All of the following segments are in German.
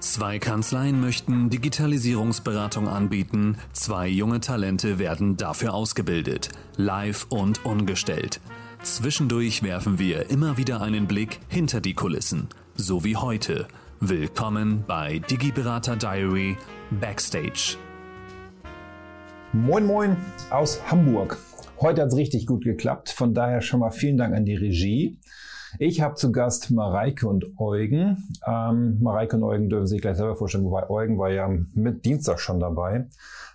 Zwei Kanzleien möchten Digitalisierungsberatung anbieten, zwei junge Talente werden dafür ausgebildet, live und ungestellt. Zwischendurch werfen wir immer wieder einen Blick hinter die Kulissen, so wie heute. Willkommen bei Digiberater Diary Backstage. Moin Moin aus Hamburg. Heute hat es richtig gut geklappt, von daher schon mal vielen Dank an die Regie. Ich habe zu Gast Mareike und Eugen. Ähm, Mareike und Eugen dürfen sich gleich selber vorstellen, wobei Eugen war ja mit Dienstag schon dabei.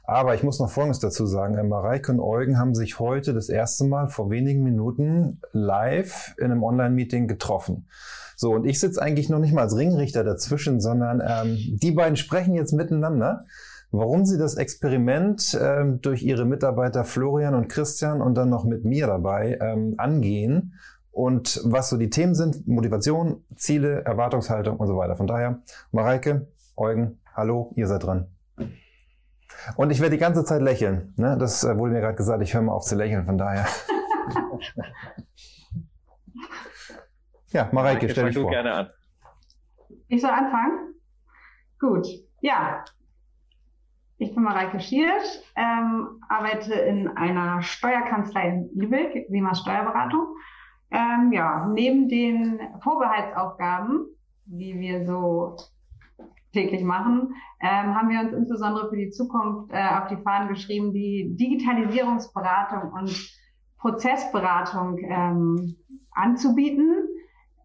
Aber ich muss noch Folgendes dazu sagen. Äh, Mareike und Eugen haben sich heute das erste Mal vor wenigen Minuten live in einem Online-Meeting getroffen. So, und ich sitze eigentlich noch nicht mal als Ringrichter dazwischen, sondern ähm, die beiden sprechen jetzt miteinander warum Sie das Experiment ähm, durch Ihre Mitarbeiter Florian und Christian und dann noch mit mir dabei ähm, angehen und was so die Themen sind, Motivation, Ziele, Erwartungshaltung und so weiter. Von daher, Mareike, Eugen, hallo, ihr seid dran. Und ich werde die ganze Zeit lächeln. Ne? Das äh, wurde mir gerade gesagt, ich höre mal auf zu lächeln, von daher. ja, Mareike, stell dich vor. Du gerne an. Ich soll anfangen? Gut. Ja, ich bin Mareike Schiersch, ähm, arbeite in einer Steuerkanzlei in Lübeck, Siemens Steuerberatung ähm, ja, neben den Vorbehaltsaufgaben, die wir so täglich machen, ähm, haben wir uns insbesondere für die Zukunft äh, auf die Fahnen geschrieben, die Digitalisierungsberatung und Prozessberatung ähm, anzubieten.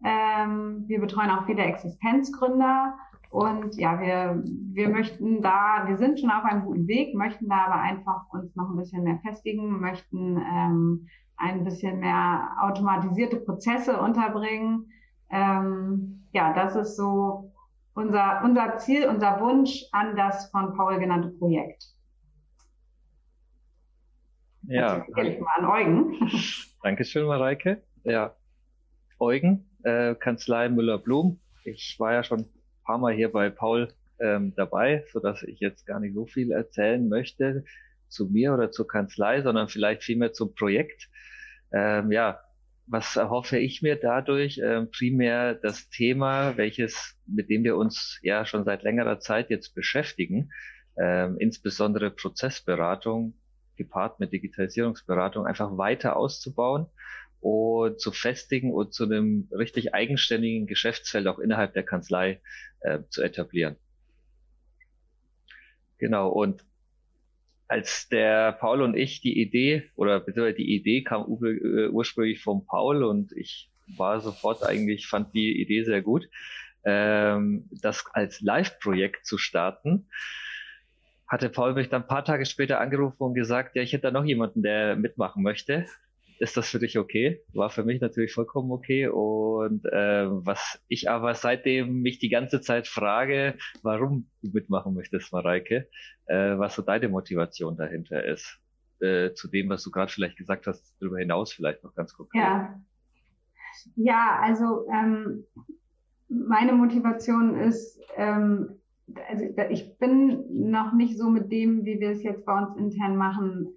Ähm, wir betreuen auch viele Existenzgründer und ja, wir, wir möchten da, wir sind schon auf einem guten Weg, möchten da aber einfach uns noch ein bisschen mehr festigen, möchten ähm, ein bisschen mehr automatisierte Prozesse unterbringen. Ähm, ja, das ist so unser, unser Ziel, unser Wunsch an das von Paul genannte Projekt. Ja. Ich mal an Eugen. Dankeschön, Mareike. Ja. Eugen, äh, Kanzlei Müller-Blum. Ich war ja schon ein paar Mal hier bei Paul ähm, dabei, so dass ich jetzt gar nicht so viel erzählen möchte zu mir oder zur Kanzlei, sondern vielleicht vielmehr zum Projekt. Ähm, ja, was erhoffe ich mir dadurch? Ähm, primär das Thema, welches, mit dem wir uns ja schon seit längerer Zeit jetzt beschäftigen, ähm, insbesondere Prozessberatung gepaart mit Digitalisierungsberatung einfach weiter auszubauen und zu festigen und zu einem richtig eigenständigen Geschäftsfeld auch innerhalb der Kanzlei äh, zu etablieren. Genau, und als der Paul und ich die Idee oder beziehungsweise die Idee kam äh, ursprünglich vom Paul und ich war sofort eigentlich, fand die Idee sehr gut, ähm, das als Live-Projekt zu starten, hatte Paul mich dann ein paar Tage später angerufen und gesagt, ja, ich hätte da noch jemanden, der mitmachen möchte ist das für dich okay? War für mich natürlich vollkommen okay. Und äh, was ich aber seitdem mich die ganze Zeit frage, warum du mitmachen möchtest, Mareike, äh, was so deine Motivation dahinter ist. Äh, zu dem, was du gerade vielleicht gesagt hast, darüber hinaus vielleicht noch ganz konkret. Ja, ja also ähm, meine Motivation ist, ähm, also ich bin noch nicht so mit dem, wie wir es jetzt bei uns intern machen,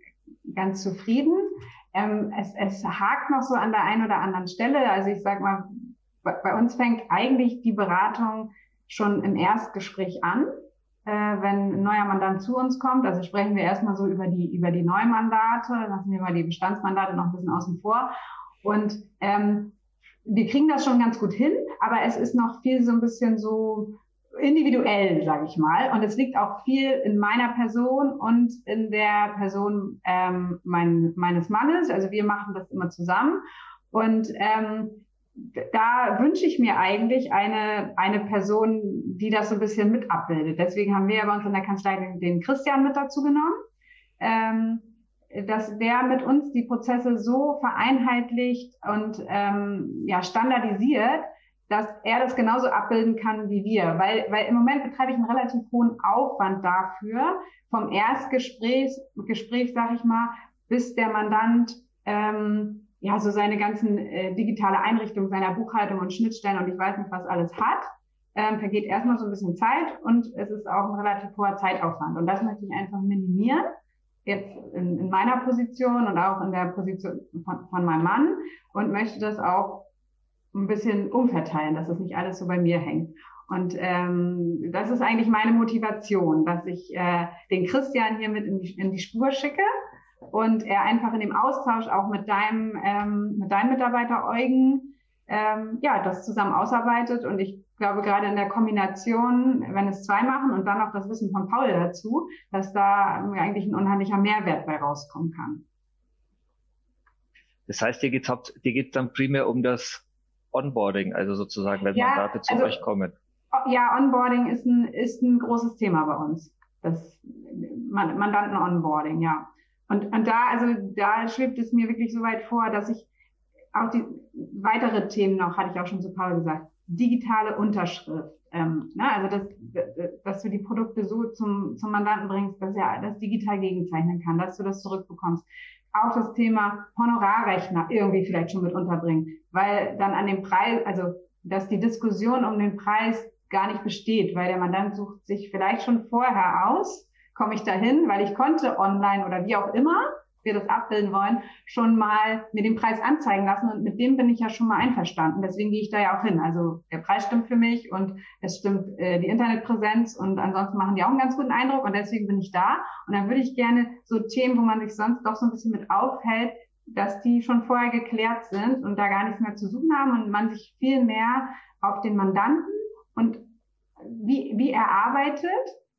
ganz zufrieden. Ähm, es, es hakt noch so an der einen oder anderen Stelle. Also ich sag mal, bei uns fängt eigentlich die Beratung schon im Erstgespräch an, äh, wenn ein neuer Mandant zu uns kommt. Also sprechen wir erstmal so über die über die Neumandate, lassen wir mal die Bestandsmandate noch ein bisschen außen vor. Und ähm, wir kriegen das schon ganz gut hin, aber es ist noch viel so ein bisschen so individuell, sage ich mal. Und es liegt auch viel in meiner Person und in der Person ähm, mein, meines Mannes. Also wir machen das immer zusammen. Und ähm, da wünsche ich mir eigentlich eine, eine Person, die das so ein bisschen mit abbildet. Deswegen haben wir bei uns in der Kanzlei den, den Christian mit dazu genommen, ähm, dass der mit uns die Prozesse so vereinheitlicht und ähm, ja, standardisiert, dass er das genauso abbilden kann wie wir. Weil, weil im Moment betreibe ich einen relativ hohen Aufwand dafür, vom Erstgespräch, Gespräch, sag ich mal, bis der Mandant ähm, ja so seine ganzen äh, digitale Einrichtung seiner Buchhaltung und Schnittstellen und ich weiß nicht was alles hat, ähm, vergeht erstmal so ein bisschen Zeit und es ist auch ein relativ hoher Zeitaufwand. Und das möchte ich einfach minimieren jetzt in, in meiner Position und auch in der Position von, von meinem Mann und möchte das auch ein bisschen umverteilen, dass es nicht alles so bei mir hängt. Und ähm, das ist eigentlich meine Motivation, dass ich äh, den Christian hier mit in die, in die Spur schicke und er einfach in dem Austausch auch mit deinem, ähm, mit deinem Mitarbeiter Eugen ähm, ja, das zusammen ausarbeitet. Und ich glaube, gerade in der Kombination, wenn es zwei machen und dann auch das Wissen von Paul dazu, dass da eigentlich ein unheimlicher Mehrwert bei rauskommen kann. Das heißt, dir dir geht's dann primär um das Onboarding, also sozusagen, wenn ja, Mandate zu also, euch kommen. Ja, Onboarding ist ein, ist ein großes Thema bei uns. Das Mandanten-Onboarding, ja. Und, und da, also da schwebt es mir wirklich so weit vor, dass ich auch die weitere Themen noch, hatte ich auch schon zu Paul gesagt, digitale Unterschrift. Ähm, ne, also dass, dass du die Produkte so zum, zum Mandanten bringst, dass er das digital gegenzeichnen kann, dass du das zurückbekommst. Auch das Thema Honorarrechner irgendwie vielleicht schon mit unterbringen, weil dann an dem Preis, also dass die Diskussion um den Preis gar nicht besteht, weil der Mandant sucht sich vielleicht schon vorher aus, komme ich dahin, weil ich konnte online oder wie auch immer wir das abbilden wollen, schon mal mir den Preis anzeigen lassen. Und mit dem bin ich ja schon mal einverstanden. Deswegen gehe ich da ja auch hin. Also der Preis stimmt für mich und es stimmt äh, die Internetpräsenz und ansonsten machen die auch einen ganz guten Eindruck und deswegen bin ich da. Und dann würde ich gerne so Themen, wo man sich sonst doch so ein bisschen mit aufhält, dass die schon vorher geklärt sind und da gar nichts mehr zu suchen haben und man sich viel mehr auf den Mandanten und wie, wie er arbeitet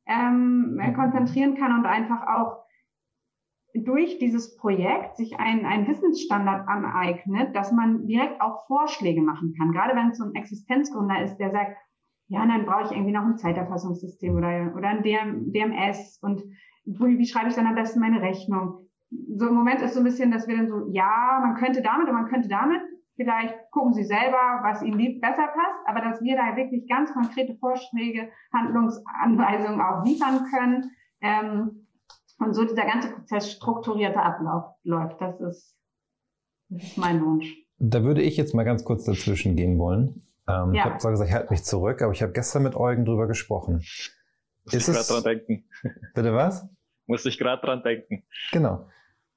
ähm, konzentrieren kann und einfach auch durch dieses Projekt sich ein, ein Wissensstandard aneignet, dass man direkt auch Vorschläge machen kann. Gerade wenn es so ein Existenzgründer ist, der sagt, ja, dann brauche ich irgendwie noch ein Zeiterfassungssystem oder, oder ein DM, DMS und wie, wie schreibe ich dann am besten meine Rechnung? So im Moment ist so ein bisschen, dass wir dann so, ja, man könnte damit und man könnte damit. Vielleicht gucken Sie selber, was Ihnen lieb, besser passt, aber dass wir da wirklich ganz konkrete Vorschläge, Handlungsanweisungen auch liefern können. Ähm, und so dieser ganze Prozess strukturierter abläuft. Das ist, das ist mein Wunsch. Da würde ich jetzt mal ganz kurz dazwischen gehen wollen. Ähm, ja. Ich habe zwar gesagt, ich halte mich zurück, aber ich habe gestern mit Eugen drüber gesprochen. Muss ist ich gerade dran denken. Bitte was? Muss ich gerade dran denken. Genau.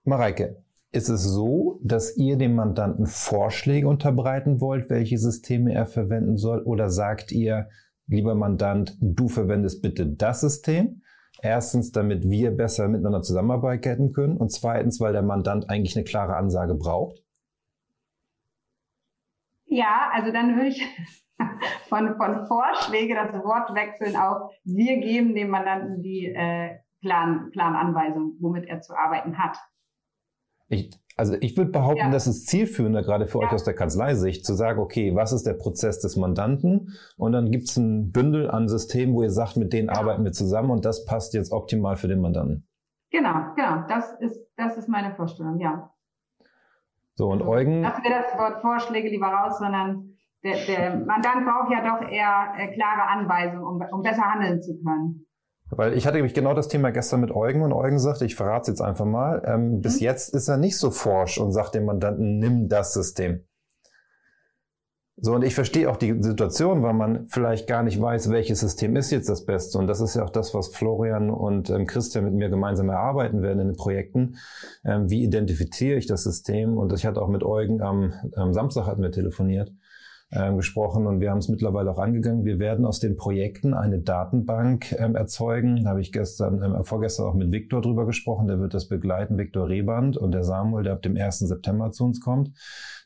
Mareike, ist es so, dass ihr dem Mandanten Vorschläge unterbreiten wollt, welche Systeme er verwenden soll? Oder sagt ihr, lieber Mandant, du verwendest bitte das System? Erstens, damit wir besser miteinander zusammenarbeiten können. Und zweitens, weil der Mandant eigentlich eine klare Ansage braucht. Ja, also dann würde ich von, von Vorschläge das Wort wechseln auf wir geben dem Mandanten die äh, Plan, Plananweisung, womit er zu arbeiten hat. Ich, also ich würde behaupten, ja. das ist zielführender, gerade für ja. euch aus der Kanzleisicht, zu sagen, okay, was ist der Prozess des Mandanten? Und dann gibt es ein Bündel an Systemen, wo ihr sagt, mit denen ja. arbeiten wir zusammen und das passt jetzt optimal für den Mandanten. Genau, genau. Das ist, das ist meine Vorstellung, ja. So, und Eugen. Lassen wir das Wort Vorschläge lieber raus, sondern der, der Mandant braucht ja doch eher äh, klare Anweisungen, um, um besser handeln zu können. Weil ich hatte nämlich genau das Thema gestern mit Eugen und Eugen sagte, ich verrate es jetzt einfach mal, ähm, mhm. bis jetzt ist er nicht so forsch und sagt dem Mandanten, nimm das System. So, und ich verstehe auch die Situation, weil man vielleicht gar nicht weiß, welches System ist jetzt das Beste. Und das ist ja auch das, was Florian und ähm, Christian mit mir gemeinsam erarbeiten werden in den Projekten. Ähm, wie identifiziere ich das System? Und ich hatte auch mit Eugen am, am Samstag hatten wir telefoniert ähm, gesprochen und wir haben es mittlerweile auch angegangen. Wir werden aus den Projekten eine Datenbank ähm, erzeugen. Da habe ich gestern, ähm, vorgestern auch mit Viktor drüber gesprochen. Der wird das begleiten, Viktor Reband und der Samuel, der ab dem 1. September zu uns kommt.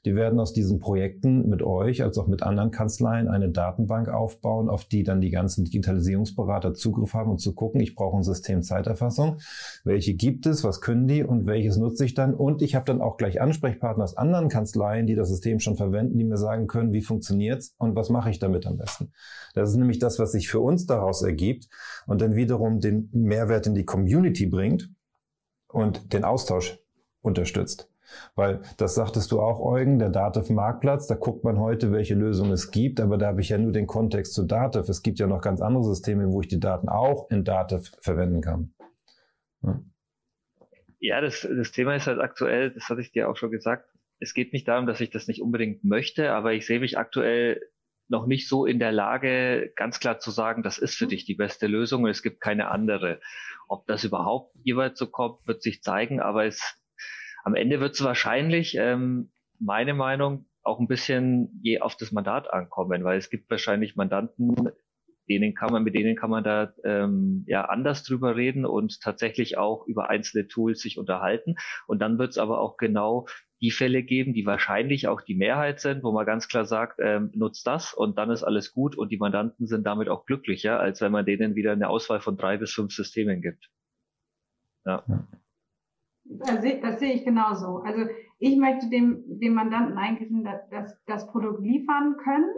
Die werden aus diesen Projekten mit euch als auch mit anderen Kanzleien eine Datenbank aufbauen, auf die dann die ganzen Digitalisierungsberater Zugriff haben und zu gucken, ich brauche ein System Zeiterfassung. Welche gibt es, was können die und welches nutze ich dann? Und ich habe dann auch gleich Ansprechpartner aus anderen Kanzleien, die das System schon verwenden, die mir sagen können, wie funktioniert's und was mache ich damit am besten. Das ist nämlich das, was sich für uns daraus ergibt und dann wiederum den Mehrwert in die Community bringt und den Austausch unterstützt. Weil das sagtest du auch, Eugen, der Dativ-Marktplatz, da guckt man heute, welche Lösungen es gibt, aber da habe ich ja nur den Kontext zu Dativ. Es gibt ja noch ganz andere Systeme, wo ich die Daten auch in Dativ verwenden kann. Ja, ja das, das Thema ist halt aktuell, das hatte ich dir auch schon gesagt, es geht nicht darum, dass ich das nicht unbedingt möchte, aber ich sehe mich aktuell noch nicht so in der Lage, ganz klar zu sagen, das ist für dich die beste Lösung und es gibt keine andere. Ob das überhaupt jeweils so kommt, wird sich zeigen, aber es am Ende wird es wahrscheinlich, ähm, meine Meinung, auch ein bisschen je auf das Mandat ankommen, weil es gibt wahrscheinlich Mandanten, denen kann man, mit denen kann man da ähm, ja anders drüber reden und tatsächlich auch über einzelne Tools sich unterhalten. Und dann wird es aber auch genau die Fälle geben, die wahrscheinlich auch die Mehrheit sind, wo man ganz klar sagt, ähm, nutzt das und dann ist alles gut und die Mandanten sind damit auch glücklicher, als wenn man denen wieder eine Auswahl von drei bis fünf Systemen gibt. Ja. Das sehe, das sehe ich genauso. Also ich möchte dem, dem Mandanten eigentlich das, das Produkt liefern können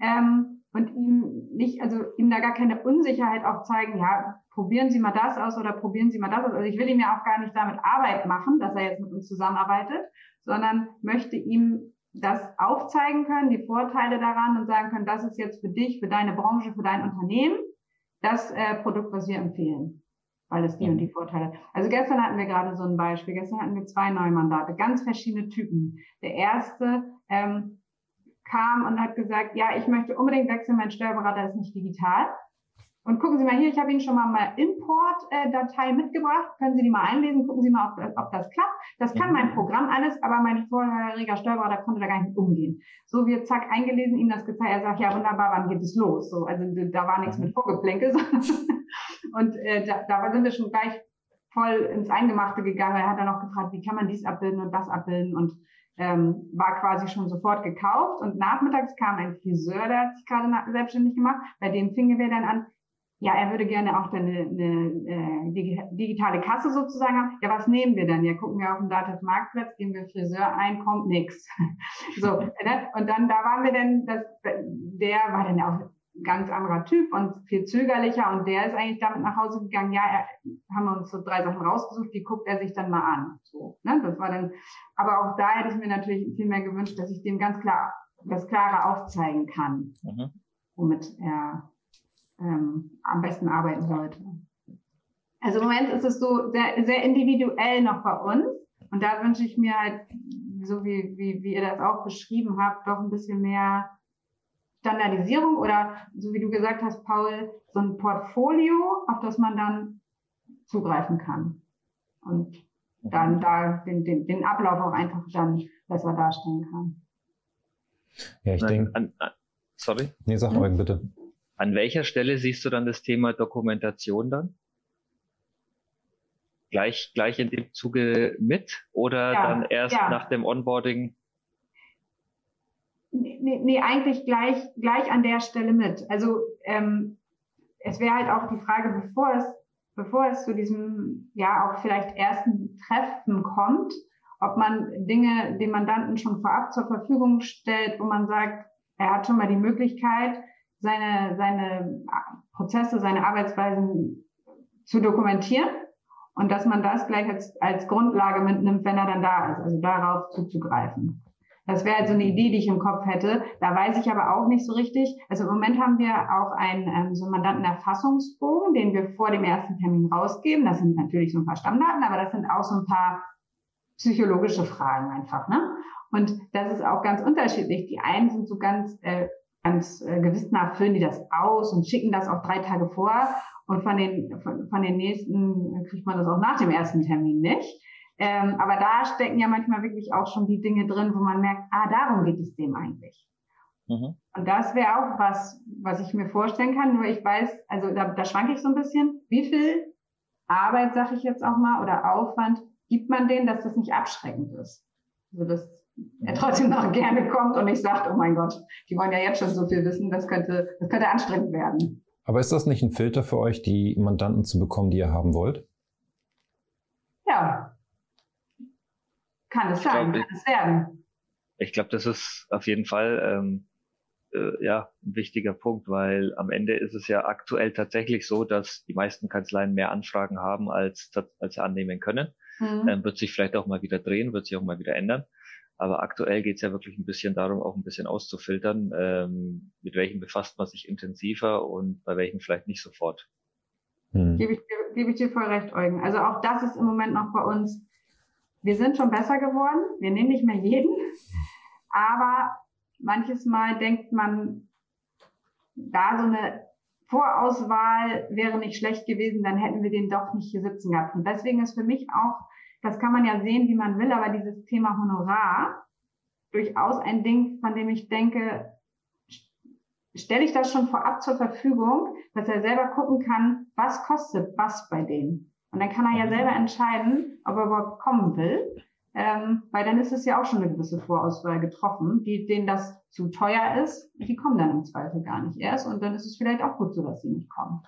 ähm, und ihm nicht, also ihm da gar keine Unsicherheit auch zeigen, ja, probieren Sie mal das aus oder probieren Sie mal das aus. Also ich will ihm ja auch gar nicht damit Arbeit machen, dass er jetzt mit uns zusammenarbeitet, sondern möchte ihm das aufzeigen können, die Vorteile daran und sagen können, das ist jetzt für dich, für deine Branche, für dein Unternehmen das äh, Produkt, was wir empfehlen weil es die und die Vorteile. Also gestern hatten wir gerade so ein Beispiel. Gestern hatten wir zwei neue Mandate, ganz verschiedene Typen. Der erste ähm, kam und hat gesagt, ja, ich möchte unbedingt wechseln, mein Steuerberater ist nicht digital. Und gucken Sie mal hier, ich habe Ihnen schon mal mal Import-Datei mitgebracht. Können Sie die mal einlesen? Gucken Sie mal, ob, ob das klappt. Das kann mein Programm alles, aber mein vorheriger Steuerberater konnte da gar nicht umgehen. So wird zack eingelesen, Ihnen das gezeigt. Er sagt, ja wunderbar, wann geht es los? So, also da war nichts mit Vorgeplänkel. und äh, da, da sind wir schon gleich voll ins Eingemachte gegangen. Er hat dann noch gefragt, wie kann man dies abbilden und das abbilden und ähm, war quasi schon sofort gekauft. Und nachmittags kam ein Friseur, der hat sich gerade selbstständig gemacht. Bei dem fingen wir dann an, ja, er würde gerne auch eine, eine, äh, digitale Kasse sozusagen haben. Ja, was nehmen wir denn? Ja, gucken wir auf den Datenmarktplatz, geben wir Friseur ein, kommt nix. so, ne? und dann da waren wir denn, das, der war dann auch ein ganz anderer Typ und viel zögerlicher und der ist eigentlich damit nach Hause gegangen, ja, er, haben wir uns so drei Sachen rausgesucht, die guckt er sich dann mal an. So, ne? Das war dann, aber auch da hätte ich mir natürlich viel mehr gewünscht, dass ich dem ganz klar das Klare aufzeigen kann, mhm. womit er ähm, am besten arbeiten sollte. Also im Moment ist es so sehr, sehr individuell noch bei uns. Und da wünsche ich mir halt, so wie, wie, wie ihr das auch beschrieben habt, doch ein bisschen mehr Standardisierung oder so wie du gesagt hast, Paul, so ein Portfolio, auf das man dann zugreifen kann. Und dann da den, den, den Ablauf auch einfach dann besser darstellen kann. Ja, ich denke. Sorry? Nee, sag hm? Eugen, bitte. An welcher Stelle siehst du dann das Thema Dokumentation dann? Gleich, gleich in dem Zuge mit oder ja, dann erst ja. nach dem Onboarding? Nee, nee, eigentlich gleich, gleich an der Stelle mit. Also ähm, es wäre halt auch die Frage, bevor es, bevor es zu diesem ja auch vielleicht ersten Treffen kommt, ob man Dinge dem Mandanten schon vorab zur Verfügung stellt, wo man sagt, er hat schon mal die Möglichkeit, seine, seine Prozesse, seine Arbeitsweisen zu dokumentieren und dass man das gleich als, als Grundlage mitnimmt, wenn er dann da ist, also darauf zuzugreifen. Das wäre also eine Idee, die ich im Kopf hätte. Da weiß ich aber auch nicht so richtig. Also im Moment haben wir auch einen ähm, so Mandantenerfassungsbogen, den wir vor dem ersten Termin rausgeben. Das sind natürlich so ein paar Stammdaten, aber das sind auch so ein paar psychologische Fragen einfach. Ne? Und das ist auch ganz unterschiedlich. Die einen sind so ganz äh, ganz äh, gewissenhaft füllen die das aus und schicken das auch drei Tage vor. Und von den, von, von den nächsten kriegt man das auch nach dem ersten Termin nicht. Ähm, aber da stecken ja manchmal wirklich auch schon die Dinge drin, wo man merkt, ah, darum geht es dem eigentlich. Mhm. Und das wäre auch was, was ich mir vorstellen kann. Nur ich weiß, also da, da schwanke ich so ein bisschen, wie viel Arbeit, sag ich jetzt auch mal, oder Aufwand gibt man denen, dass das nicht abschreckend ist. Also das er trotzdem noch gerne kommt und nicht sagt, oh mein Gott, die wollen ja jetzt schon so viel wissen, das könnte, das könnte anstrengend werden. Aber ist das nicht ein Filter für euch, die Mandanten zu bekommen, die ihr haben wollt? Ja. Kann es sein, glaub, kann es werden. Ich glaube, das ist auf jeden Fall ähm, äh, ja ein wichtiger Punkt, weil am Ende ist es ja aktuell tatsächlich so, dass die meisten Kanzleien mehr Anfragen haben, als, als sie annehmen können. Mhm. Ähm, wird sich vielleicht auch mal wieder drehen, wird sich auch mal wieder ändern. Aber aktuell geht es ja wirklich ein bisschen darum, auch ein bisschen auszufiltern, ähm, mit welchen befasst man sich intensiver und bei welchen vielleicht nicht sofort. Hm. Gebe, ich, gebe ich dir voll recht, Eugen. Also auch das ist im Moment noch bei uns. Wir sind schon besser geworden. Wir nehmen nicht mehr jeden. Aber manches Mal denkt man, da so eine Vorauswahl wäre nicht schlecht gewesen, dann hätten wir den doch nicht hier sitzen gehabt. Und deswegen ist für mich auch das kann man ja sehen, wie man will, aber dieses Thema Honorar durchaus ein Ding, von dem ich denke, stelle ich das schon vorab zur Verfügung, dass er selber gucken kann, was kostet was bei denen. Und dann kann er ja mhm. selber entscheiden, ob er überhaupt kommen will. Ähm, weil dann ist es ja auch schon eine gewisse Vorauswahl getroffen, die, denen das zu teuer ist, die kommen dann im Zweifel gar nicht erst und dann ist es vielleicht auch gut so, dass sie nicht kommen.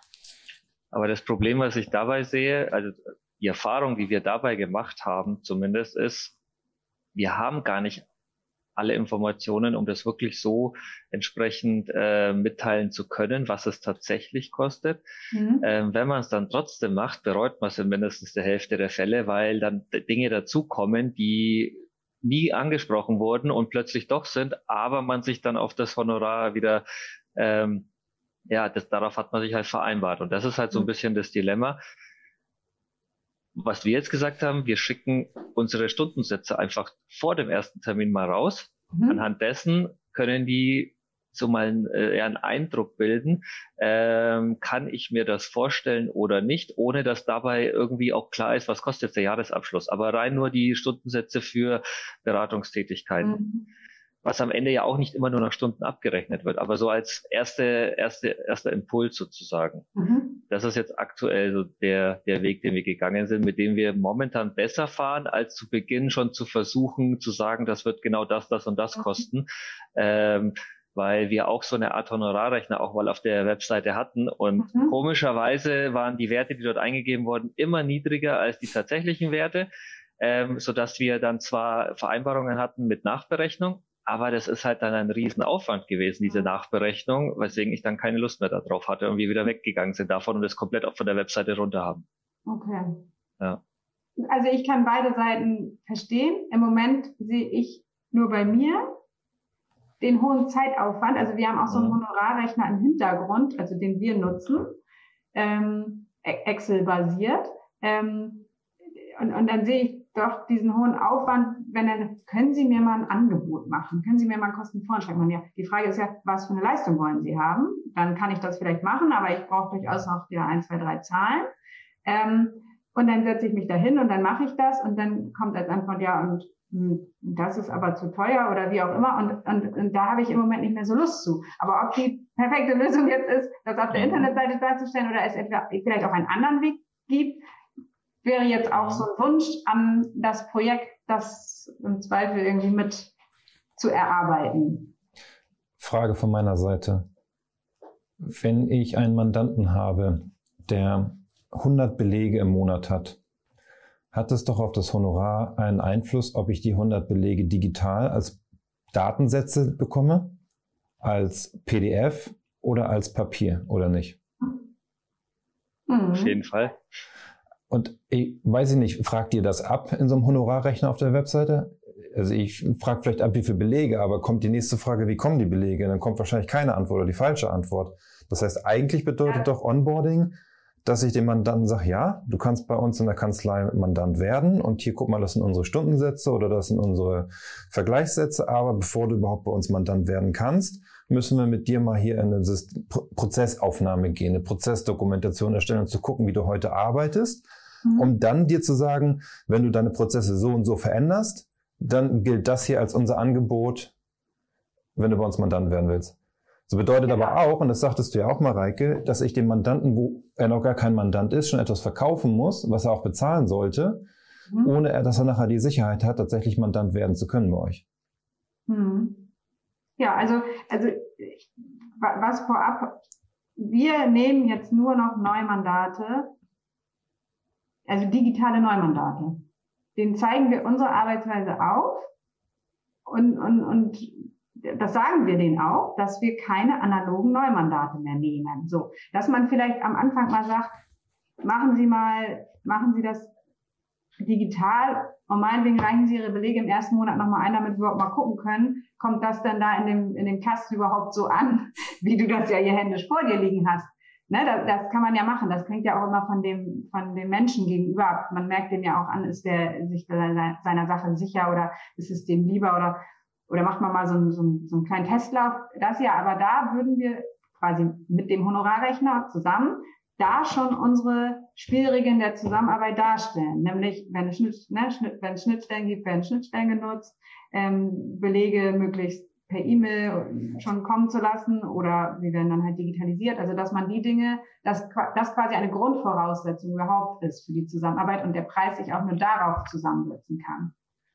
Aber das Problem, was ich dabei sehe, also die Erfahrung, die wir dabei gemacht haben, zumindest ist, wir haben gar nicht alle Informationen, um das wirklich so entsprechend äh, mitteilen zu können, was es tatsächlich kostet. Mhm. Ähm, wenn man es dann trotzdem macht, bereut man es in mindestens der Hälfte der Fälle, weil dann Dinge dazukommen, die nie angesprochen wurden und plötzlich doch sind, aber man sich dann auf das Honorar wieder ähm, ja, das, darauf hat man sich halt vereinbart. Und das ist halt so ein mhm. bisschen das Dilemma. Was wir jetzt gesagt haben, wir schicken unsere Stundensätze einfach vor dem ersten Termin mal raus. Mhm. Anhand dessen können die so mal einen, äh, einen Eindruck bilden, ähm, kann ich mir das vorstellen oder nicht, ohne dass dabei irgendwie auch klar ist, was kostet jetzt der Jahresabschluss. Aber rein nur die Stundensätze für Beratungstätigkeiten. Mhm was am Ende ja auch nicht immer nur nach Stunden abgerechnet wird, aber so als erste, erste, erster Impuls sozusagen. Mhm. Das ist jetzt aktuell so der, der Weg, den wir gegangen sind, mit dem wir momentan besser fahren, als zu Beginn schon zu versuchen, zu sagen, das wird genau das, das und das mhm. kosten. Ähm, weil wir auch so eine Art Honorarrechner auch mal auf der Webseite hatten und mhm. komischerweise waren die Werte, die dort eingegeben wurden, immer niedriger als die tatsächlichen Werte, ähm, so dass wir dann zwar Vereinbarungen hatten mit Nachberechnung, aber das ist halt dann ein Riesenaufwand gewesen, diese Nachberechnung, weswegen ich dann keine Lust mehr darauf hatte und wir wieder weggegangen sind davon und das komplett auch von der Webseite runter haben. Okay. Ja. Also ich kann beide Seiten verstehen. Im Moment sehe ich nur bei mir den hohen Zeitaufwand. Also wir haben auch so einen Honorarrechner im Hintergrund, also den wir nutzen, ähm, Excel-basiert. Ähm, und, und dann sehe ich doch diesen hohen Aufwand, wenn dann, können Sie mir mal ein Angebot machen? Können Sie mir mal Kostenvoranschlag machen? Ja, die Frage ist ja, was für eine Leistung wollen Sie haben? Dann kann ich das vielleicht machen, aber ich brauche durchaus noch wieder ein, zwei, drei Zahlen. Ähm, und dann setze ich mich da hin und dann mache ich das und dann kommt als Antwort, ja, und hm, das ist aber zu teuer oder wie auch immer. Und, und, und da habe ich im Moment nicht mehr so Lust zu. Aber ob die perfekte Lösung jetzt ist, das auf der. Internetseite darzustellen oder es etwa vielleicht auch einen anderen Weg gibt, wäre jetzt auch so ein Wunsch an das Projekt, das im Zweifel irgendwie mit zu erarbeiten. Frage von meiner Seite. Wenn ich einen Mandanten habe, der 100 Belege im Monat hat, hat es doch auf das Honorar einen Einfluss, ob ich die 100 Belege digital als Datensätze bekomme, als PDF oder als Papier oder nicht? Mhm. Auf jeden Fall. Und ich weiß ich nicht, fragt ihr das ab in so einem Honorarrechner auf der Webseite? Also ich frage vielleicht ab, wie viele Belege, aber kommt die nächste Frage, wie kommen die Belege? Dann kommt wahrscheinlich keine Antwort oder die falsche Antwort. Das heißt, eigentlich bedeutet ja. doch Onboarding, dass ich dem Mandanten sage, ja, du kannst bei uns in der Kanzlei Mandant werden und hier guck mal, das sind unsere Stundensätze oder das sind unsere Vergleichssätze, aber bevor du überhaupt bei uns Mandant werden kannst, müssen wir mit dir mal hier in eine Prozessaufnahme gehen, eine Prozessdokumentation erstellen und zu gucken, wie du heute arbeitest mhm. um dann dir zu sagen, wenn du deine Prozesse so und so veränderst, dann gilt das hier als unser Angebot, wenn du bei uns Mandant werden willst. So bedeutet ja. aber auch, und das sagtest du ja auch, Mareike, dass ich dem Mandanten, wo er noch gar kein Mandant ist, schon etwas verkaufen muss, was er auch bezahlen sollte, mhm. ohne dass er nachher die Sicherheit hat, tatsächlich Mandant werden zu können bei euch. Mhm. Ja, also, also was vorab, wir nehmen jetzt nur noch Neumandate, also digitale Neumandate. Den zeigen wir unsere Arbeitsweise auf und, und, und das sagen wir denen auch, dass wir keine analogen Neumandate mehr nehmen. So, dass man vielleicht am Anfang mal sagt, machen Sie mal, machen Sie das digital und meinetwegen reichen Sie Ihre Belege im ersten Monat nochmal ein, damit wir überhaupt mal gucken können, kommt das denn da in dem, in dem Kasten überhaupt so an, wie du das ja hier händisch vor dir liegen hast. Ne, das, das kann man ja machen. Das hängt ja auch immer von dem, von dem Menschen gegenüber. Man merkt dem ja auch an, ist der sich seiner, seiner Sache sicher oder ist es dem lieber oder, oder macht man mal so einen, so, einen, so einen kleinen Testlauf. Das ja, aber da würden wir quasi mit dem Honorarrechner zusammen da schon unsere Spielregeln der Zusammenarbeit darstellen. Nämlich, wenn es, Schnitt, ne, Schnitt, wenn es Schnittstellen gibt, werden Schnittstellen genutzt, ähm, Belege möglichst per E-Mail schon kommen zu lassen oder sie werden dann halt digitalisiert. Also dass man die Dinge, dass das quasi eine Grundvoraussetzung überhaupt ist für die Zusammenarbeit und der Preis sich auch nur darauf zusammensetzen kann.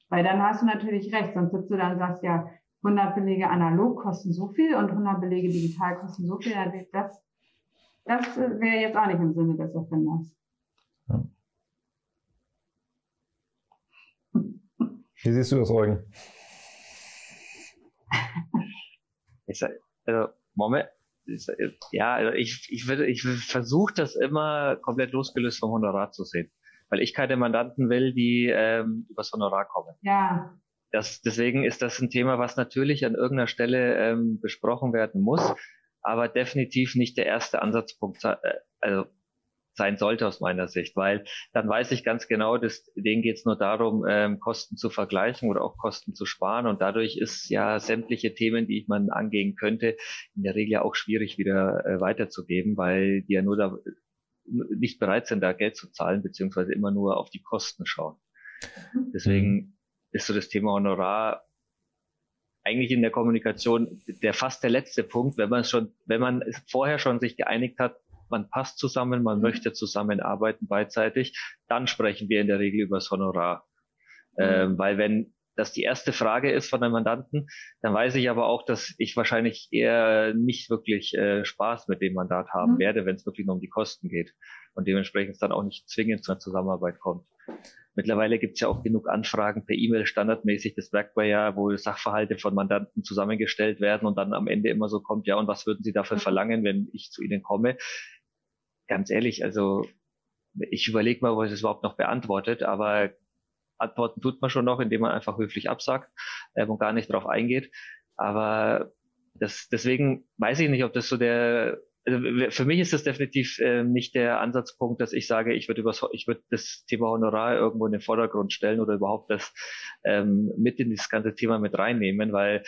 Weil dann hast du natürlich recht, sonst sitzt du dann und sagst ja, 100 Belege analog kosten so viel und 100 Belege digital kosten so viel. Das, das wäre jetzt auch nicht im Sinne des Erfinders. Ja. Wie siehst du das, Eugen? Ich, also, Moment, ja, also ich, ich, würde, ich versuche das immer komplett losgelöst vom Honorar zu sehen. Weil ich keine Mandanten will, die ähm, übers Honorar kommen. Ja. Das, deswegen ist das ein Thema, was natürlich an irgendeiner Stelle ähm, besprochen werden muss, aber definitiv nicht der erste Ansatzpunkt. Äh, also sein sollte aus meiner Sicht, weil dann weiß ich ganz genau, dass denen geht es nur darum, ähm, Kosten zu vergleichen oder auch Kosten zu sparen und dadurch ist ja sämtliche Themen, die man angehen könnte, in der Regel ja auch schwierig wieder äh, weiterzugeben, weil die ja nur da nicht bereit sind, da Geld zu zahlen, beziehungsweise immer nur auf die Kosten schauen. Deswegen ist so das Thema Honorar eigentlich in der Kommunikation der fast der letzte Punkt, wenn man schon, wenn man vorher schon sich geeinigt hat, man passt zusammen, man mhm. möchte zusammenarbeiten beidseitig, dann sprechen wir in der Regel über das Honorar. Mhm. Ähm, weil wenn das die erste Frage ist von einem Mandanten, dann weiß ich aber auch, dass ich wahrscheinlich eher nicht wirklich äh, Spaß mit dem Mandat haben mhm. werde, wenn es wirklich nur um die Kosten geht und dementsprechend es dann auch nicht zwingend zu einer Zusammenarbeit kommt. Mittlerweile gibt es ja auch genug Anfragen per E-Mail standardmäßig. Das merkt man ja, wo Sachverhalte von Mandanten zusammengestellt werden und dann am Ende immer so kommt, ja, und was würden Sie dafür mhm. verlangen, wenn ich zu Ihnen komme? Ganz ehrlich, also ich überlege mal, ob es überhaupt noch beantwortet, aber antworten tut man schon noch, indem man einfach höflich absagt äh, und gar nicht darauf eingeht. Aber das, deswegen weiß ich nicht, ob das so der, also für mich ist das definitiv äh, nicht der Ansatzpunkt, dass ich sage, ich würde über, ich würde das Thema Honorar irgendwo in den Vordergrund stellen oder überhaupt das ähm, mit in das ganze Thema mit reinnehmen, weil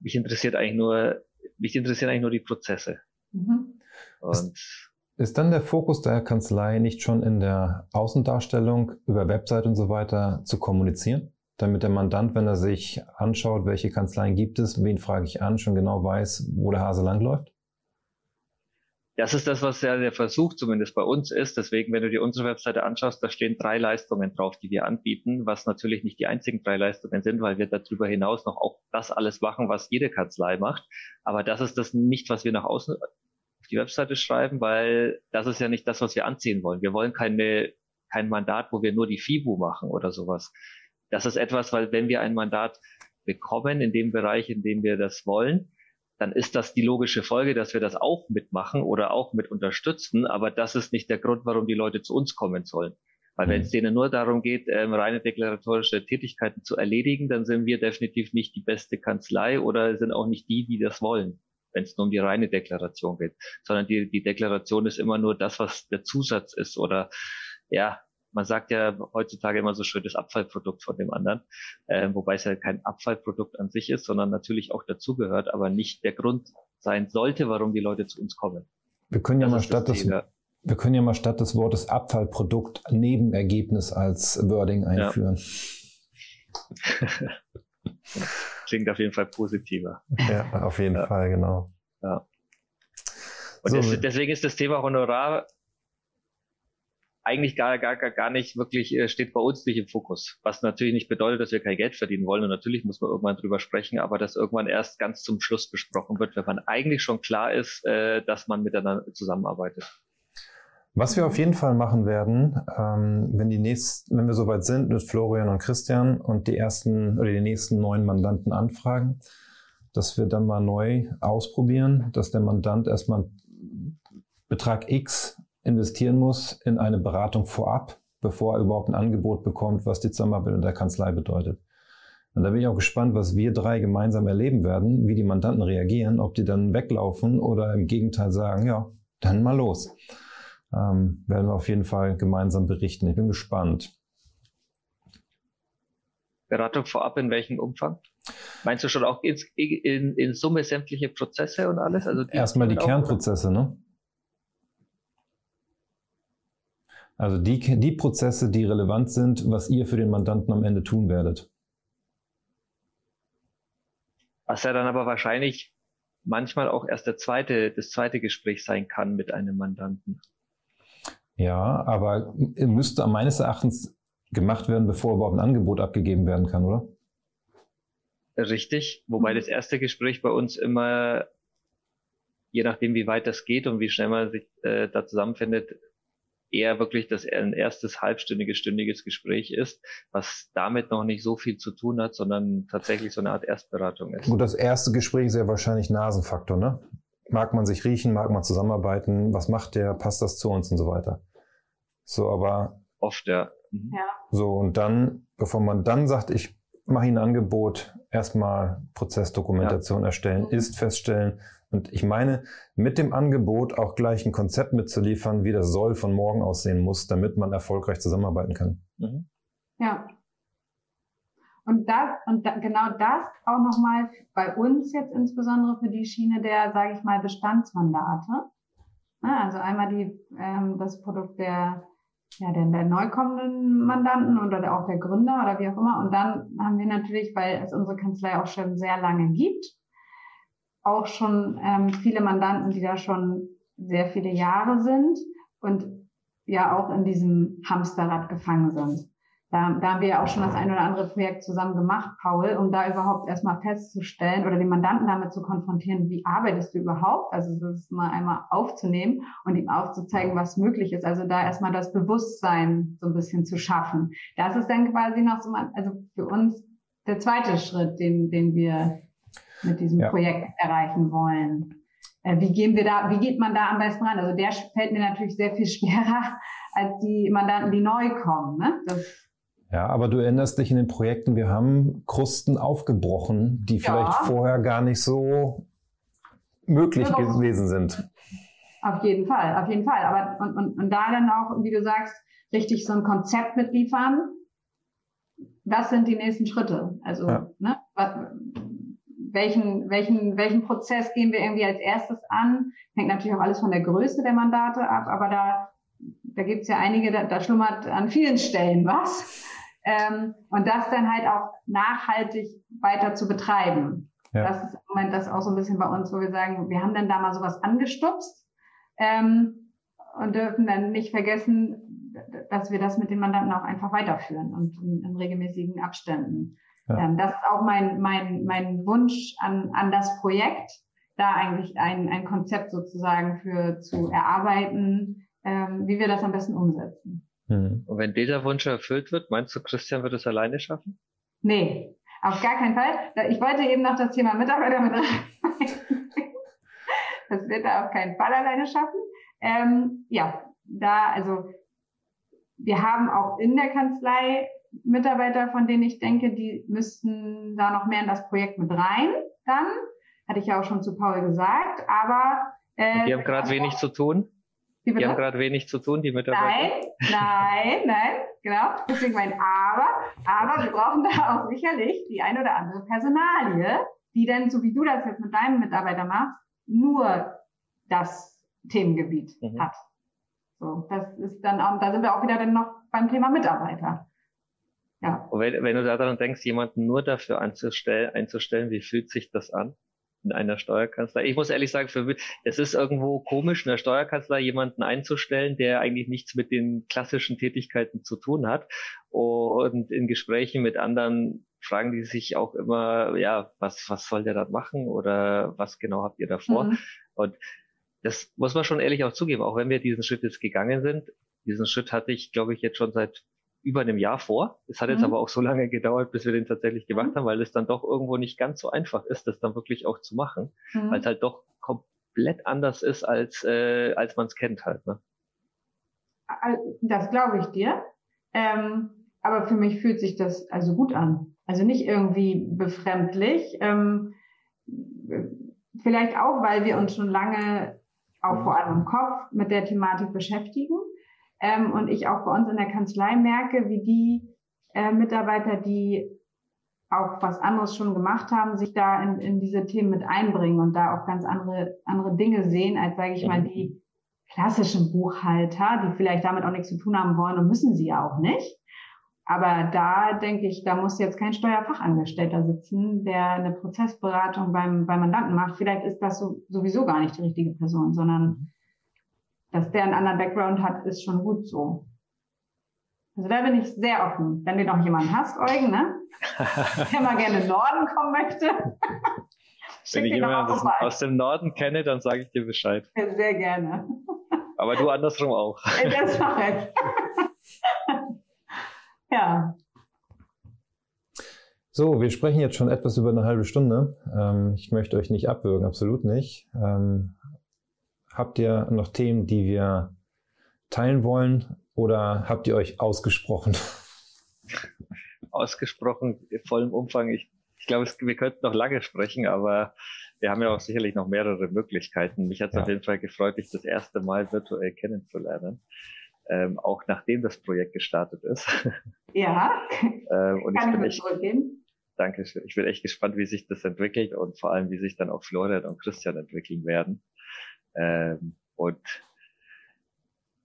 mich interessiert eigentlich nur, mich interessieren eigentlich nur die Prozesse. Mhm. Und ist dann der Fokus der Kanzlei nicht schon in der Außendarstellung über Website und so weiter zu kommunizieren? Damit der Mandant, wenn er sich anschaut, welche Kanzleien gibt es, wen frage ich an, schon genau weiß, wo der Hase langläuft? Das ist das, was ja der Versuch zumindest bei uns ist. Deswegen, wenn du dir unsere Webseite anschaust, da stehen drei Leistungen drauf, die wir anbieten, was natürlich nicht die einzigen drei Leistungen sind, weil wir darüber hinaus noch auch das alles machen, was jede Kanzlei macht. Aber das ist das nicht, was wir nach außen die Webseite schreiben, weil das ist ja nicht das, was wir anziehen wollen. Wir wollen keine, kein Mandat, wo wir nur die FIBU machen oder sowas. Das ist etwas, weil wenn wir ein Mandat bekommen in dem Bereich, in dem wir das wollen, dann ist das die logische Folge, dass wir das auch mitmachen oder auch mit unterstützen. Aber das ist nicht der Grund, warum die Leute zu uns kommen sollen. Weil wenn es mhm. denen nur darum geht, ähm, reine deklaratorische Tätigkeiten zu erledigen, dann sind wir definitiv nicht die beste Kanzlei oder sind auch nicht die, die das wollen wenn es nur um die reine Deklaration geht, sondern die, die Deklaration ist immer nur das, was der Zusatz ist oder ja, man sagt ja heutzutage immer so schön das Abfallprodukt von dem anderen, äh, wobei es ja kein Abfallprodukt an sich ist, sondern natürlich auch dazugehört, aber nicht der Grund sein sollte, warum die Leute zu uns kommen. Wir können ja das mal statt des, wir können ja mal statt des Wortes Abfallprodukt Nebenergebnis als Wording einführen. Ja. Klingt auf jeden Fall positiver. Ja, auf jeden ja. Fall, genau. Ja. Und so. das, deswegen ist das Thema Honorar eigentlich gar, gar, gar nicht wirklich, äh, steht bei uns nicht im Fokus. Was natürlich nicht bedeutet, dass wir kein Geld verdienen wollen. Und natürlich muss man irgendwann drüber sprechen, aber das irgendwann erst ganz zum Schluss besprochen wird, wenn man eigentlich schon klar ist, äh, dass man miteinander zusammenarbeitet. Was wir auf jeden Fall machen werden, ähm, wenn die nächsten, wenn wir soweit sind mit Florian und Christian und die ersten oder die nächsten neuen Mandanten anfragen, dass wir dann mal neu ausprobieren, dass der Mandant erstmal Betrag X investieren muss in eine Beratung vorab, bevor er überhaupt ein Angebot bekommt, was die Zusammenarbeit in der Kanzlei bedeutet. Und da bin ich auch gespannt, was wir drei gemeinsam erleben werden, wie die Mandanten reagieren, ob die dann weglaufen oder im Gegenteil sagen, ja, dann mal los ähm, werden wir auf jeden Fall gemeinsam berichten. Ich bin gespannt. Beratung vorab in welchem Umfang? Meinst du schon auch in, in, in Summe sämtliche Prozesse und alles? Also die Erstmal die Kernprozesse, ne? Also die, die Prozesse, die relevant sind, was ihr für den Mandanten am Ende tun werdet. Was ja dann aber wahrscheinlich manchmal auch erst der zweite, das zweite Gespräch sein kann mit einem Mandanten. Ja, aber müsste meines Erachtens gemacht werden, bevor überhaupt ein Angebot abgegeben werden kann, oder? Richtig, wobei das erste Gespräch bei uns immer, je nachdem wie weit das geht und wie schnell man sich äh, da zusammenfindet, eher wirklich das ein erstes halbstündiges, stündiges Gespräch ist, was damit noch nicht so viel zu tun hat, sondern tatsächlich so eine Art Erstberatung ist. Gut, das erste Gespräch ist ja wahrscheinlich Nasenfaktor, ne? Mag man sich riechen, mag man zusammenarbeiten, was macht der, passt das zu uns und so weiter. So, aber. Oft, ja. Mhm. ja. So, und dann, bevor man dann sagt, ich mache Ihnen ein Angebot, erstmal Prozessdokumentation ja. erstellen, mhm. ist feststellen. Und ich meine, mit dem Angebot auch gleich ein Konzept mitzuliefern, wie das soll von morgen aussehen muss, damit man erfolgreich zusammenarbeiten kann. Mhm. Ja. Und das, und da, genau das auch nochmal bei uns jetzt insbesondere für die Schiene der, sage ich mal, Bestandsmandate. Also einmal die, ähm, das Produkt der ja, der, der neu kommenden Mandanten oder auch der Gründer oder wie auch immer. Und dann haben wir natürlich, weil es unsere Kanzlei auch schon sehr lange gibt, auch schon ähm, viele Mandanten, die da schon sehr viele Jahre sind und ja auch in diesem Hamsterrad gefangen sind. Da, da haben wir ja auch schon das ein oder andere Projekt zusammen gemacht, Paul, um da überhaupt erstmal festzustellen oder den Mandanten damit zu konfrontieren, wie arbeitest du überhaupt? Also das mal einmal aufzunehmen und ihm aufzuzeigen, was möglich ist. Also da erstmal das Bewusstsein so ein bisschen zu schaffen. Das ist dann quasi noch so mal, also für uns der zweite Schritt, den, den wir mit diesem ja. Projekt erreichen wollen. Äh, wie gehen wir da, wie geht man da am besten ran? Also der fällt mir natürlich sehr viel schwerer als die Mandanten, die neu kommen. Ne? Das ja, aber du erinnerst dich in den Projekten, wir haben Krusten aufgebrochen, die vielleicht ja. vorher gar nicht so möglich ja, gewesen sind. Auf jeden Fall, auf jeden Fall. Aber und, und, und da dann auch, wie du sagst, richtig so ein Konzept mitliefern. Was sind die nächsten Schritte? Also, ja. ne, welchen, welchen, welchen Prozess gehen wir irgendwie als erstes an? Hängt natürlich auch alles von der Größe der Mandate ab, aber da, da gibt's ja einige, da, da schlummert an vielen Stellen was. Ähm, und das dann halt auch nachhaltig weiter zu betreiben. Ja. Das ist im Moment das auch so ein bisschen bei uns, wo wir sagen, wir haben dann da mal sowas angestupst ähm, und dürfen dann nicht vergessen, dass wir das mit den Mandanten auch einfach weiterführen und in, in regelmäßigen Abständen. Ja. Ähm, das ist auch mein, mein, mein Wunsch an, an das Projekt, da eigentlich ein, ein Konzept sozusagen für zu erarbeiten, ähm, wie wir das am besten umsetzen. Mhm. Und wenn dieser Wunsch erfüllt wird, meinst du, Christian wird es alleine schaffen? Nee, auf gar keinen Fall. Ich wollte eben noch das Thema Mitarbeiter mit rein. Das wird er auf keinen Fall alleine schaffen. Ähm, ja, da, also wir haben auch in der Kanzlei Mitarbeiter, von denen ich denke, die müssten da noch mehr in das Projekt mit rein. Dann hatte ich ja auch schon zu Paul gesagt, aber äh, die haben gerade wenig zu tun. Die, die haben gerade wenig zu tun, die Mitarbeiter. Nein, nein, nein, genau. Deswegen mein Aber. Aber wir brauchen da auch sicherlich die ein oder andere Personalie, die dann, so wie du das jetzt mit deinem Mitarbeiter machst, nur das Themengebiet mhm. hat. So, das ist dann auch, da sind wir auch wieder dann noch beim Thema Mitarbeiter. Ja. Und wenn, wenn du daran denkst, jemanden nur dafür einzustellen, einzustellen, wie fühlt sich das an? In einer Steuerkanzlei. Ich muss ehrlich sagen, für es ist irgendwo komisch, in der Steuerkanzlei jemanden einzustellen, der eigentlich nichts mit den klassischen Tätigkeiten zu tun hat. Und in Gesprächen mit anderen fragen die sich auch immer, ja, was, was soll der da machen oder was genau habt ihr davor? Mhm. Und das muss man schon ehrlich auch zugeben, auch wenn wir diesen Schritt jetzt gegangen sind. Diesen Schritt hatte ich, glaube ich, jetzt schon seit über einem Jahr vor. Es hat jetzt mhm. aber auch so lange gedauert, bis wir den tatsächlich gemacht mhm. haben, weil es dann doch irgendwo nicht ganz so einfach ist, das dann wirklich auch zu machen, mhm. weil es halt doch komplett anders ist, als, äh, als man es kennt halt. Ne? Das glaube ich dir. Ähm, aber für mich fühlt sich das also gut an. Also nicht irgendwie befremdlich. Ähm, vielleicht auch, weil wir uns schon lange auch vor allem im Kopf mit der Thematik beschäftigen. Ähm, und ich auch bei uns in der Kanzlei merke, wie die äh, Mitarbeiter, die auch was anderes schon gemacht haben, sich da in, in diese Themen mit einbringen und da auch ganz andere, andere Dinge sehen, als, sage ich mal, die klassischen Buchhalter, die vielleicht damit auch nichts zu tun haben wollen und müssen sie ja auch nicht. aber da denke ich, da muss jetzt kein Steuerfachangestellter sitzen, der eine Prozessberatung beim, beim Mandanten macht. Vielleicht ist das so, sowieso gar nicht die richtige Person, sondern dass der einen anderen Background hat, ist schon gut so. Also da bin ich sehr offen. Wenn du noch jemanden hast, Eugen, ne? der mal gerne in den Norden kommen möchte. Wenn ich jemanden aus, aus, dem Norden kenne, dann sage ich dir Bescheid. Ja, sehr gerne. Aber du andersrum auch. Das mache ich. ja. So, wir sprechen jetzt schon etwas über eine halbe Stunde. Ähm, ich möchte euch nicht abwürgen, absolut nicht. Habt ihr noch Themen, die wir teilen wollen oder habt ihr euch ausgesprochen? Ausgesprochen, in vollem Umfang. Ich, ich glaube, wir könnten noch lange sprechen, aber wir haben ja auch sicherlich noch mehrere Möglichkeiten. Mich hat es ja. auf jeden Fall gefreut, dich das erste Mal virtuell kennenzulernen. Ähm, auch nachdem das Projekt gestartet ist. Ja. ähm, und Kann ich bin echt, danke schön. Ich bin echt gespannt, wie sich das entwickelt und vor allem, wie sich dann auch Florian und Christian entwickeln werden. Ähm, und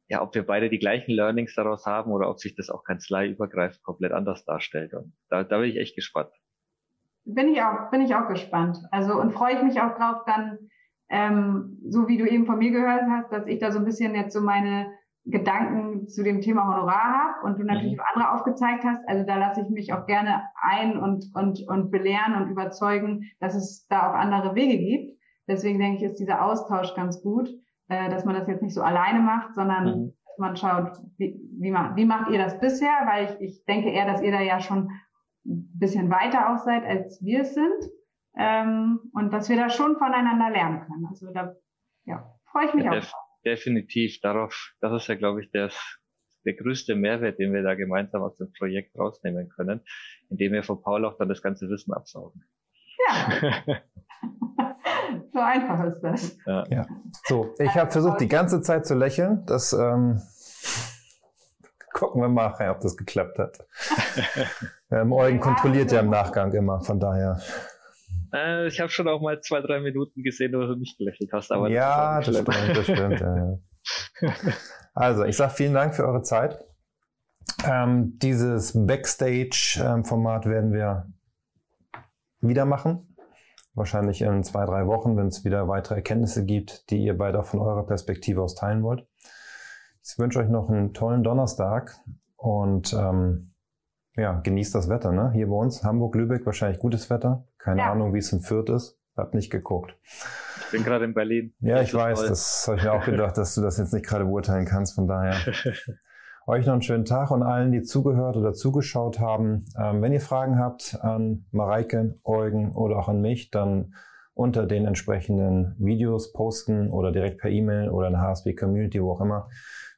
ja, ob wir beide die gleichen Learnings daraus haben oder ob sich das auch kanzleiübergreifend komplett anders darstellt. Und da, da bin ich echt gespannt. Bin ich auch, bin ich auch gespannt. Also und freue ich mich auch drauf, dann, ähm, so wie du eben von mir gehört hast, dass ich da so ein bisschen jetzt so meine Gedanken zu dem Thema Honorar habe und du natürlich mhm. auch andere aufgezeigt hast. Also da lasse ich mich auch gerne ein und, und, und belehren und überzeugen, dass es da auch andere Wege gibt. Deswegen denke ich, ist dieser Austausch ganz gut äh, dass man das jetzt nicht so alleine macht, sondern mhm. dass man schaut, wie, wie, macht, wie macht ihr das bisher? Weil ich, ich denke eher, dass ihr da ja schon ein bisschen weiter auch seid, als wir es sind. Ähm, und dass wir da schon voneinander lernen können. Also da ja, freue ich mich ja, auch. Definitiv. Darauf, das ist ja, glaube ich, der, der größte Mehrwert, den wir da gemeinsam aus dem Projekt rausnehmen können, indem wir von Paul auch dann das ganze Wissen absaugen. Ja. so einfach ist das. Ja. ja. So, ich habe versucht, die ganze Zeit zu lächeln. Das ähm, gucken wir mal, ob das geklappt hat. ähm, Eugen kontrolliert ja im Nachgang immer, von daher. Äh, ich habe schon auch mal zwei, drei Minuten gesehen, wo du nicht gelächelt hast. Aber ja, das, das stimmt, das stimmt. Ja. Also, ich sage vielen Dank für eure Zeit. Ähm, dieses Backstage-Format werden wir wieder machen wahrscheinlich in zwei, drei Wochen, wenn es wieder weitere Erkenntnisse gibt, die ihr beide von eurer Perspektive aus teilen wollt. Ich wünsche euch noch einen tollen Donnerstag und ähm, ja, genießt das Wetter. Ne? Hier bei uns, Hamburg, Lübeck, wahrscheinlich gutes Wetter. Keine ja. Ahnung, wie es in Fürth ist. Hab nicht geguckt. Ich bin gerade in Berlin. Ja, ich weiß, toll. das habe ich mir auch gedacht, dass du das jetzt nicht gerade beurteilen kannst. Von daher Euch noch einen schönen Tag und allen, die zugehört oder zugeschaut haben. Ähm, wenn ihr Fragen habt an Mareike, Eugen oder auch an mich, dann unter den entsprechenden Videos posten oder direkt per E-Mail oder in der HSB Community, wo auch immer.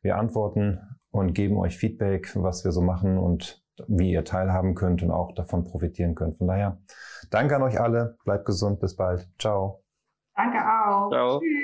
Wir antworten und geben euch Feedback, was wir so machen und wie ihr teilhaben könnt und auch davon profitieren könnt. Von daher, danke an euch alle, bleibt gesund, bis bald. Ciao. Danke auch. Ciao. Tschüss.